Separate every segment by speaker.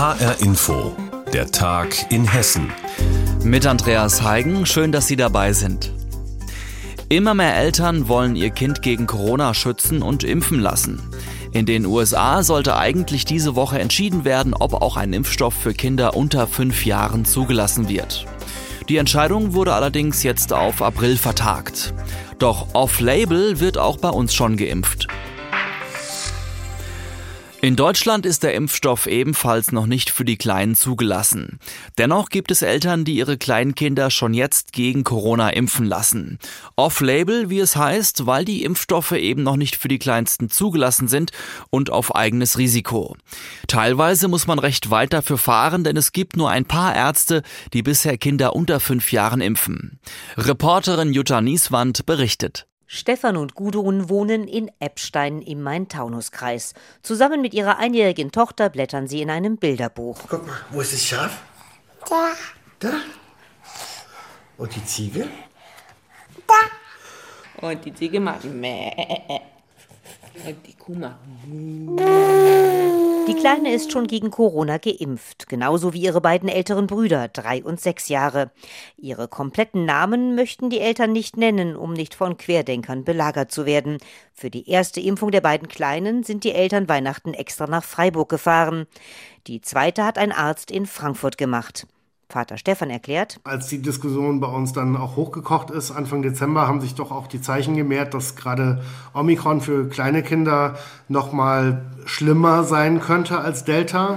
Speaker 1: HR Info, der Tag in Hessen.
Speaker 2: Mit Andreas Heigen, schön, dass Sie dabei sind. Immer mehr Eltern wollen ihr Kind gegen Corona schützen und impfen lassen. In den USA sollte eigentlich diese Woche entschieden werden, ob auch ein Impfstoff für Kinder unter fünf Jahren zugelassen wird. Die Entscheidung wurde allerdings jetzt auf April vertagt. Doch off-label wird auch bei uns schon geimpft. In Deutschland ist der Impfstoff ebenfalls noch nicht für die Kleinen zugelassen. Dennoch gibt es Eltern, die ihre Kleinkinder schon jetzt gegen Corona impfen lassen. Off-Label, wie es heißt, weil die Impfstoffe eben noch nicht für die Kleinsten zugelassen sind und auf eigenes Risiko. Teilweise muss man recht weit dafür fahren, denn es gibt nur ein paar Ärzte, die bisher Kinder unter fünf Jahren impfen. Reporterin Jutta Nieswand berichtet.
Speaker 3: Stefan und Gudrun wohnen in Eppstein im Main-Taunus-Kreis. Zusammen mit ihrer einjährigen Tochter blättern sie in einem Bilderbuch.
Speaker 4: Guck mal, wo ist das Schaf?
Speaker 5: Da.
Speaker 4: Da. Und die Ziege?
Speaker 5: Da.
Speaker 6: Und die Ziege macht Mäh. Und die Kuh macht
Speaker 3: Die Kleine ist schon gegen Corona geimpft, genauso wie ihre beiden älteren Brüder, drei und sechs Jahre. Ihre kompletten Namen möchten die Eltern nicht nennen, um nicht von Querdenkern belagert zu werden. Für die erste Impfung der beiden Kleinen sind die Eltern Weihnachten extra nach Freiburg gefahren. Die zweite hat ein Arzt in Frankfurt gemacht. Vater Stefan erklärt.
Speaker 7: Als die Diskussion bei uns dann auch hochgekocht ist, Anfang Dezember, haben sich doch auch die Zeichen gemehrt, dass gerade Omikron für kleine Kinder noch mal schlimmer sein könnte als Delta.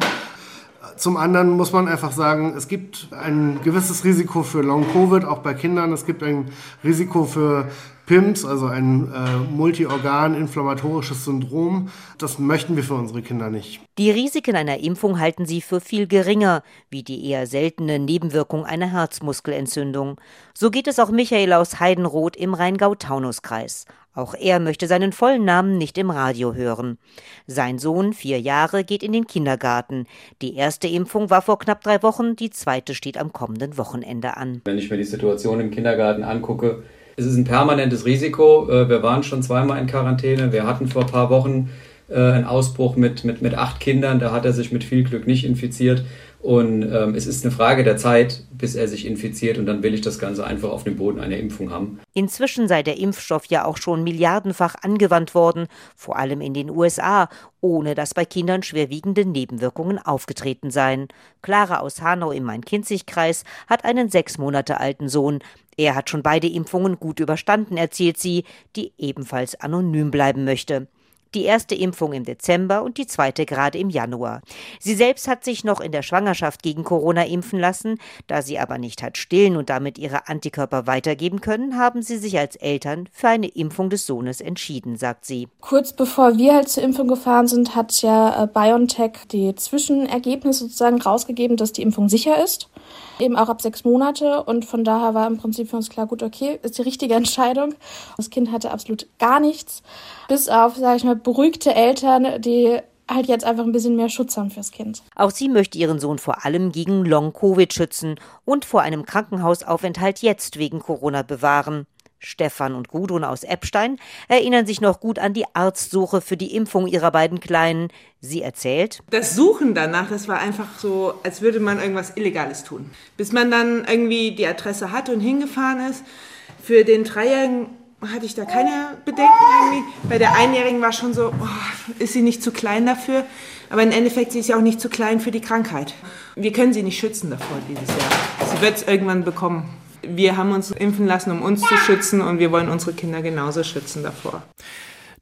Speaker 7: Zum anderen muss man einfach sagen, es gibt ein gewisses Risiko für Long-Covid, auch bei Kindern. Es gibt ein Risiko für PIMS, also ein äh, multiorgan-inflammatorisches Syndrom. Das möchten wir für unsere Kinder nicht.
Speaker 3: Die Risiken einer Impfung halten sie für viel geringer, wie die eher seltene Nebenwirkung einer Herzmuskelentzündung. So geht es auch Michael aus Heidenroth im Rheingau-Taunus-Kreis. Auch er möchte seinen vollen Namen nicht im Radio hören. Sein Sohn, vier Jahre, geht in den Kindergarten. Die erste Impfung war vor knapp drei Wochen, die zweite steht am kommenden Wochenende an.
Speaker 8: Wenn ich mir die Situation im Kindergarten angucke, es ist ein permanentes Risiko. Äh, wir waren schon zweimal in Quarantäne. Wir hatten vor ein paar Wochen äh, einen Ausbruch mit, mit, mit acht Kindern. Da hat er sich mit viel Glück nicht infiziert. Und ähm, es ist eine Frage der Zeit, bis er sich infiziert und dann will ich das Ganze einfach auf dem Boden einer Impfung haben.
Speaker 3: Inzwischen sei der Impfstoff ja auch schon milliardenfach angewandt worden, vor allem in den USA, ohne dass bei Kindern schwerwiegende Nebenwirkungen aufgetreten seien. Clara aus Hanau im Main-Kinzig-Kreis hat einen sechs Monate alten Sohn. Er hat schon beide Impfungen gut überstanden, erzählt sie, die ebenfalls anonym bleiben möchte die erste Impfung im Dezember und die zweite gerade im Januar. Sie selbst hat sich noch in der Schwangerschaft gegen Corona impfen lassen. Da sie aber nicht hat stillen und damit ihre Antikörper weitergeben können, haben sie sich als Eltern für eine Impfung des Sohnes entschieden, sagt sie.
Speaker 9: Kurz bevor wir halt zur Impfung gefahren sind, hat ja äh, BioNTech die Zwischenergebnisse sozusagen rausgegeben, dass die Impfung sicher ist. Eben auch ab sechs Monate. Und von daher war im Prinzip für uns klar, gut, okay, ist die richtige Entscheidung. Das Kind hatte absolut gar nichts. Bis auf, sage ich mal, beruhigte Eltern, die halt jetzt einfach ein bisschen mehr Schutz haben fürs Kind.
Speaker 3: Auch sie möchte ihren Sohn vor allem gegen Long-Covid schützen und vor einem Krankenhausaufenthalt jetzt wegen Corona bewahren. Stefan und Gudrun aus Eppstein erinnern sich noch gut an die Arztsuche für die Impfung ihrer beiden Kleinen. Sie erzählt.
Speaker 6: Das Suchen danach, das war einfach so, als würde man irgendwas Illegales tun. Bis man dann irgendwie die Adresse hat und hingefahren ist. Für den Dreijährigen hatte ich da keine Bedenken irgendwie. Bei der Einjährigen war schon so, oh, ist sie nicht zu klein dafür? Aber im Endeffekt sie ist sie auch nicht zu klein für die Krankheit. Wir können sie nicht schützen davor dieses Jahr. Sie wird es irgendwann bekommen wir haben uns impfen lassen, um uns zu schützen und wir wollen unsere Kinder genauso schützen davor.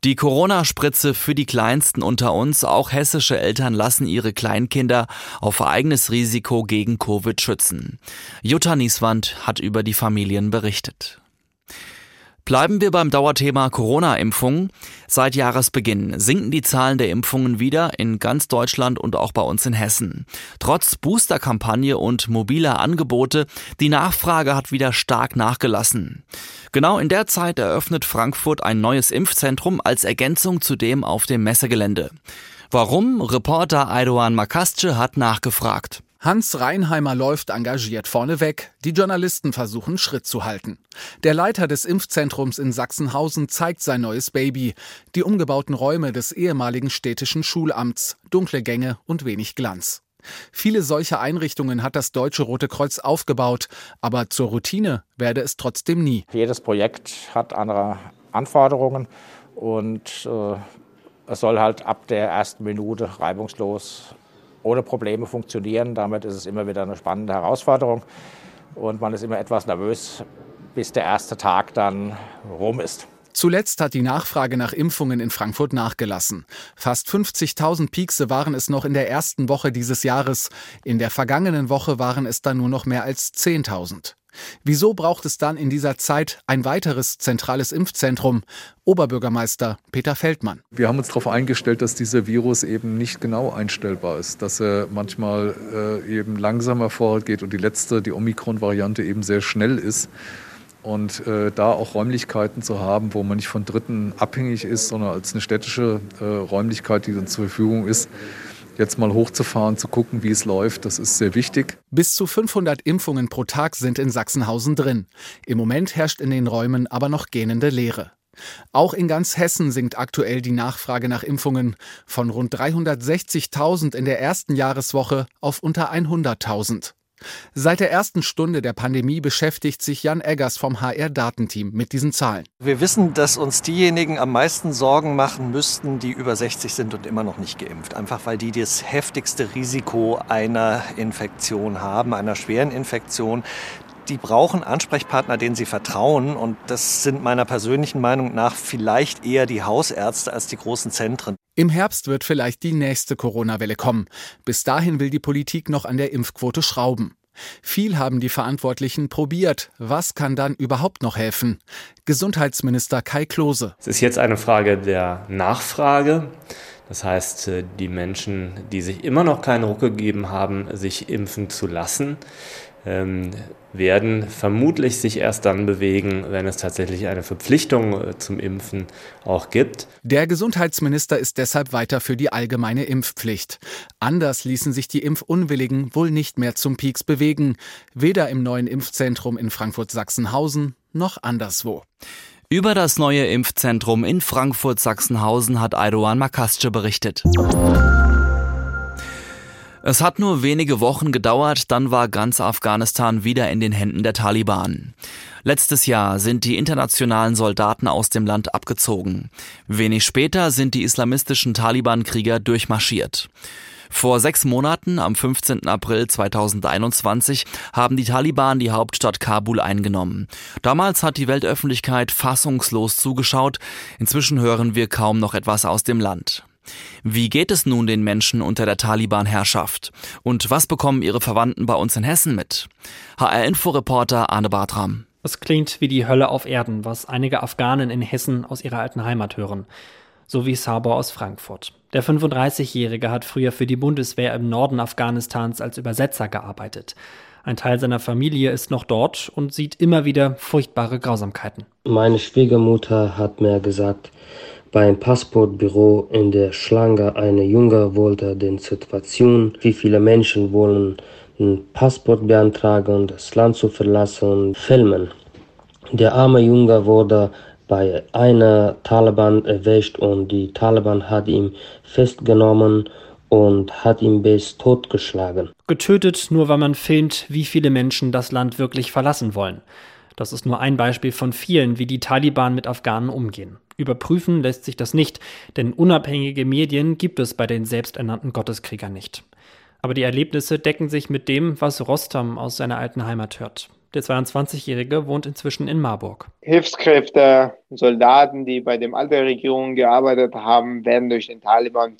Speaker 2: Die Corona-Spritze für die Kleinsten unter uns, auch hessische Eltern lassen ihre Kleinkinder auf eigenes Risiko gegen Covid schützen. Jutta Nieswand hat über die Familien berichtet. Bleiben wir beim Dauerthema Corona-Impfung. Seit Jahresbeginn sinken die Zahlen der Impfungen wieder in ganz Deutschland und auch bei uns in Hessen. Trotz Booster-Kampagne und mobiler Angebote, die Nachfrage hat wieder stark nachgelassen. Genau in der Zeit eröffnet Frankfurt ein neues Impfzentrum als Ergänzung zu dem auf dem Messegelände. Warum? Reporter Aydoğan Makasce hat nachgefragt.
Speaker 10: Hans Reinheimer läuft engagiert vorneweg, die Journalisten versuchen Schritt zu halten. Der Leiter des Impfzentrums in Sachsenhausen zeigt sein neues Baby, die umgebauten Räume des ehemaligen städtischen Schulamts, dunkle Gänge und wenig Glanz. Viele solche Einrichtungen hat das Deutsche Rote Kreuz aufgebaut, aber zur Routine werde es trotzdem nie.
Speaker 5: Jedes Projekt hat andere Anforderungen und äh, es soll halt ab der ersten Minute reibungslos ohne Probleme funktionieren. Damit ist es immer wieder eine spannende Herausforderung und man ist immer etwas nervös, bis der erste Tag dann rum ist.
Speaker 10: Zuletzt hat die Nachfrage nach Impfungen in Frankfurt nachgelassen. Fast 50.000 Piekse waren es noch in der ersten Woche dieses Jahres. In der vergangenen Woche waren es dann nur noch mehr als 10.000. Wieso braucht es dann in dieser Zeit ein weiteres zentrales Impfzentrum? Oberbürgermeister Peter Feldmann.
Speaker 11: Wir haben uns darauf eingestellt, dass dieser Virus eben nicht genau einstellbar ist, dass er manchmal äh, eben langsamer vorgeht und die letzte, die Omikron-Variante eben sehr schnell ist. Und äh, da auch Räumlichkeiten zu haben, wo man nicht von Dritten abhängig ist, sondern als eine städtische äh, Räumlichkeit, die dann zur Verfügung ist, jetzt mal hochzufahren, zu gucken, wie es läuft, das ist sehr wichtig.
Speaker 10: Bis zu 500 Impfungen pro Tag sind in Sachsenhausen drin. Im Moment herrscht in den Räumen aber noch gähnende Leere. Auch in ganz Hessen sinkt aktuell die Nachfrage nach Impfungen von rund 360.000 in der ersten Jahreswoche auf unter 100.000. Seit der ersten Stunde der Pandemie beschäftigt sich Jan Eggers vom HR-Datenteam mit diesen Zahlen.
Speaker 12: Wir wissen, dass uns diejenigen am meisten Sorgen machen müssten, die über 60 sind und immer noch nicht geimpft. Einfach weil die das heftigste Risiko einer Infektion haben, einer schweren Infektion die brauchen Ansprechpartner, denen sie vertrauen. Und das sind meiner persönlichen Meinung nach vielleicht eher die Hausärzte als die großen Zentren.
Speaker 10: Im Herbst wird vielleicht die nächste Corona-Welle kommen. Bis dahin will die Politik noch an der Impfquote schrauben. Viel haben die Verantwortlichen probiert. Was kann dann überhaupt noch helfen? Gesundheitsminister Kai Klose.
Speaker 13: Es ist jetzt eine Frage der Nachfrage. Das heißt, äh, die Menschen, die sich immer noch keinen Ruck gegeben haben, sich impfen zu lassen, werden vermutlich sich erst dann bewegen, wenn es tatsächlich eine Verpflichtung äh, zum Impfen auch gibt.
Speaker 10: Der Gesundheitsminister ist deshalb weiter für die allgemeine Impfpflicht. Anders ließen sich die Impfunwilligen wohl nicht mehr zum Peaks bewegen, weder im neuen Impfzentrum in Frankfurt-Sachsenhausen noch anderswo.
Speaker 2: Über das neue Impfzentrum in Frankfurt-Sachsenhausen hat Aydoğan Makasce berichtet. Es hat nur wenige Wochen gedauert, dann war ganz Afghanistan wieder in den Händen der Taliban. Letztes Jahr sind die internationalen Soldaten aus dem Land abgezogen. Wenig später sind die islamistischen Taliban-Krieger durchmarschiert. Vor sechs Monaten, am 15. April 2021, haben die Taliban die Hauptstadt Kabul eingenommen. Damals hat die Weltöffentlichkeit fassungslos zugeschaut. Inzwischen hören wir kaum noch etwas aus dem Land. Wie geht es nun den Menschen unter der Taliban-Herrschaft? Und was bekommen ihre Verwandten bei uns in Hessen mit? HR-Info-Reporter Arne Bartram.
Speaker 14: Es klingt wie die Hölle auf Erden, was einige Afghanen in Hessen aus ihrer alten Heimat hören. So wie Sabor aus Frankfurt. Der 35-Jährige hat früher für die Bundeswehr im Norden Afghanistans als Übersetzer gearbeitet. Ein Teil seiner Familie ist noch dort und sieht immer wieder furchtbare Grausamkeiten.
Speaker 15: Meine Schwiegermutter hat mir gesagt, beim Passportbüro in der Schlange eine Junge wollte den Situation, wie viele Menschen wollen ein Passport beantragen, das Land zu verlassen, filmen. Der arme Junge wurde bei einer Taliban erwischt und die Taliban hat ihn festgenommen und hat ihn bis tot geschlagen.
Speaker 14: Getötet, nur weil man filmt, wie viele Menschen das Land wirklich verlassen wollen. Das ist nur ein Beispiel von vielen, wie die Taliban mit Afghanen umgehen. Überprüfen lässt sich das nicht, denn unabhängige Medien gibt es bei den selbsternannten Gotteskriegern nicht. Aber die Erlebnisse decken sich mit dem, was Rostam aus seiner alten Heimat hört. Der 22-Jährige wohnt inzwischen in Marburg.
Speaker 16: Hilfskräfte, Soldaten, die bei den alten Regierungen gearbeitet haben, werden durch den Taliban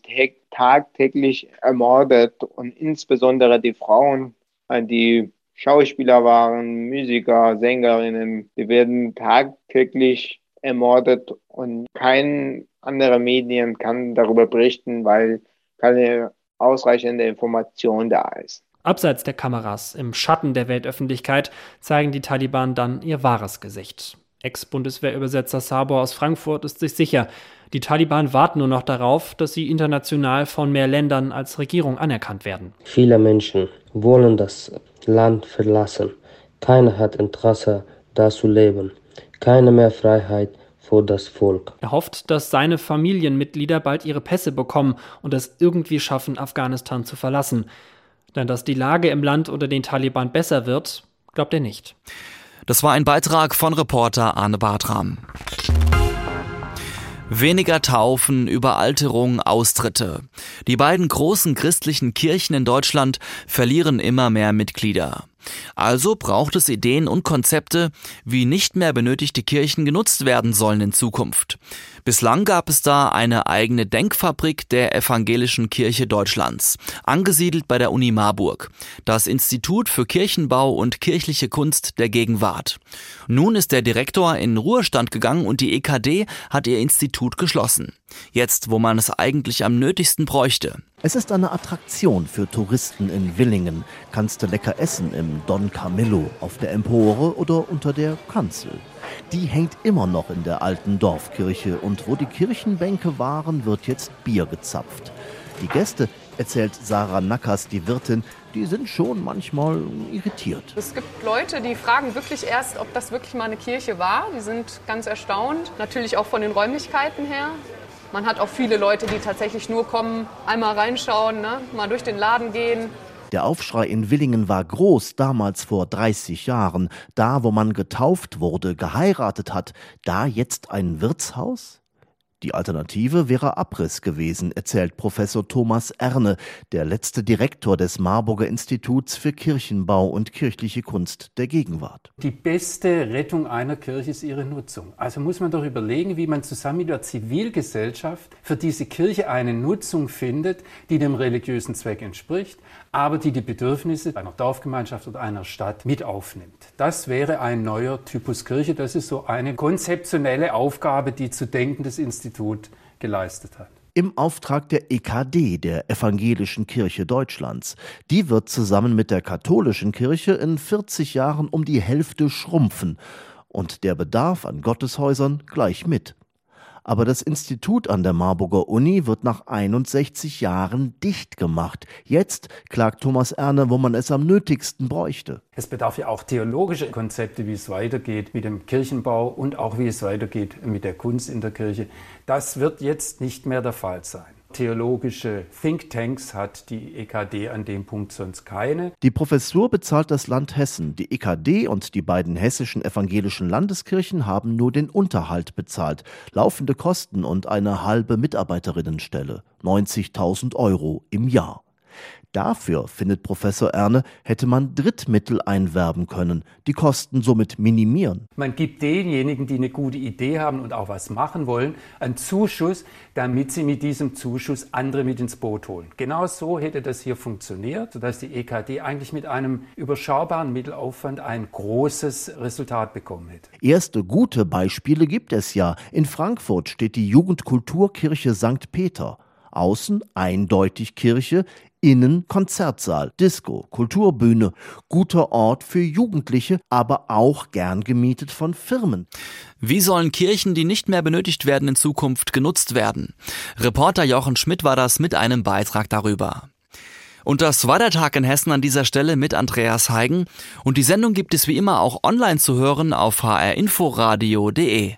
Speaker 16: tagtäglich ermordet und insbesondere die Frauen, die Schauspieler waren, Musiker, Sängerinnen, die werden tagtäglich ermordet und kein anderer Medien kann darüber berichten, weil keine ausreichende Information da ist.
Speaker 14: Abseits der Kameras, im Schatten der Weltöffentlichkeit, zeigen die Taliban dann ihr wahres Gesicht. Ex-Bundeswehrübersetzer Sabor aus Frankfurt ist sich sicher, die Taliban warten nur noch darauf, dass sie international von mehr Ländern als Regierung anerkannt werden.
Speaker 15: Viele Menschen wollen das Land verlassen. Keiner hat Interesse, da zu leben. Keine mehr Freiheit für das Volk.
Speaker 14: Er hofft, dass seine Familienmitglieder bald ihre Pässe bekommen und es irgendwie schaffen, Afghanistan zu verlassen. Denn dass die Lage im Land unter den Taliban besser wird, glaubt er nicht.
Speaker 2: Das war ein Beitrag von Reporter Arne Bartram. Weniger Taufen, Überalterung, Austritte. Die beiden großen christlichen Kirchen in Deutschland verlieren immer mehr Mitglieder. Also braucht es Ideen und Konzepte, wie nicht mehr benötigte Kirchen genutzt werden sollen in Zukunft. Bislang gab es da eine eigene Denkfabrik der Evangelischen Kirche Deutschlands, angesiedelt bei der Uni Marburg, das Institut für Kirchenbau und kirchliche Kunst der Gegenwart. Nun ist der Direktor in Ruhestand gegangen und die EKD hat ihr Institut geschlossen. Jetzt, wo man es eigentlich am nötigsten bräuchte.
Speaker 17: Es ist eine Attraktion für Touristen in Willingen. Kannst du lecker essen im Don Camillo, auf der Empore oder unter der Kanzel. Die hängt immer noch in der alten Dorfkirche und wo die Kirchenbänke waren, wird jetzt Bier gezapft. Die Gäste, erzählt Sarah Nackers, die Wirtin, die sind schon manchmal irritiert.
Speaker 18: Es gibt Leute, die fragen wirklich erst, ob das wirklich mal eine Kirche war. Die sind ganz erstaunt, natürlich auch von den Räumlichkeiten her. Man hat auch viele Leute, die tatsächlich nur kommen, einmal reinschauen, ne? mal durch den Laden gehen.
Speaker 17: Der Aufschrei in Willingen war groß, damals vor 30 Jahren. Da, wo man getauft wurde, geheiratet hat, da jetzt ein Wirtshaus? Die Alternative wäre Abriss gewesen, erzählt Professor Thomas Erne, der letzte Direktor des Marburger Instituts für Kirchenbau und kirchliche Kunst der Gegenwart.
Speaker 19: Die beste Rettung einer Kirche ist ihre Nutzung. Also muss man doch überlegen, wie man zusammen mit der Zivilgesellschaft für diese Kirche eine Nutzung findet, die dem religiösen Zweck entspricht, aber die die Bedürfnisse einer Dorfgemeinschaft oder einer Stadt mit aufnimmt. Das wäre ein neuer Typus Kirche. Das ist so eine konzeptionelle Aufgabe, die zu denken des Institut geleistet hat.
Speaker 17: Im Auftrag der EKD, der Evangelischen Kirche Deutschlands. Die wird zusammen mit der katholischen Kirche in 40 Jahren um die Hälfte schrumpfen und der Bedarf an Gotteshäusern gleich mit. Aber das Institut an der Marburger Uni wird nach 61 Jahren dicht gemacht. Jetzt klagt Thomas Erne, wo man es am nötigsten bräuchte.
Speaker 19: Es bedarf ja auch theologische Konzepte, wie es weitergeht mit dem Kirchenbau und auch wie es weitergeht mit der Kunst in der Kirche. Das wird jetzt nicht mehr der Fall sein theologische Thinktanks hat die EKD an dem Punkt sonst keine.
Speaker 17: Die Professur bezahlt das Land Hessen. Die EKD und die beiden hessischen evangelischen Landeskirchen haben nur den Unterhalt bezahlt, laufende Kosten und eine halbe Mitarbeiterinnenstelle. 90.000 Euro im Jahr. Dafür, findet Professor Erne, hätte man Drittmittel einwerben können, die Kosten somit minimieren.
Speaker 19: Man gibt denjenigen, die eine gute Idee haben und auch was machen wollen, einen Zuschuss, damit sie mit diesem Zuschuss andere mit ins Boot holen. Genau so hätte das hier funktioniert, sodass die EKD eigentlich mit einem überschaubaren Mittelaufwand ein großes Resultat bekommen hätte.
Speaker 17: Erste gute Beispiele gibt es ja. In Frankfurt steht die Jugendkulturkirche St. Peter. Außen eindeutig Kirche, innen Konzertsaal, Disco, Kulturbühne, guter Ort für Jugendliche, aber auch gern gemietet von Firmen.
Speaker 2: Wie sollen Kirchen, die nicht mehr benötigt werden, in Zukunft genutzt werden? Reporter Jochen Schmidt war das mit einem Beitrag darüber. Und das war der Tag in Hessen an dieser Stelle mit Andreas Heigen. Und die Sendung gibt es wie immer auch online zu hören auf hrinforadio.de.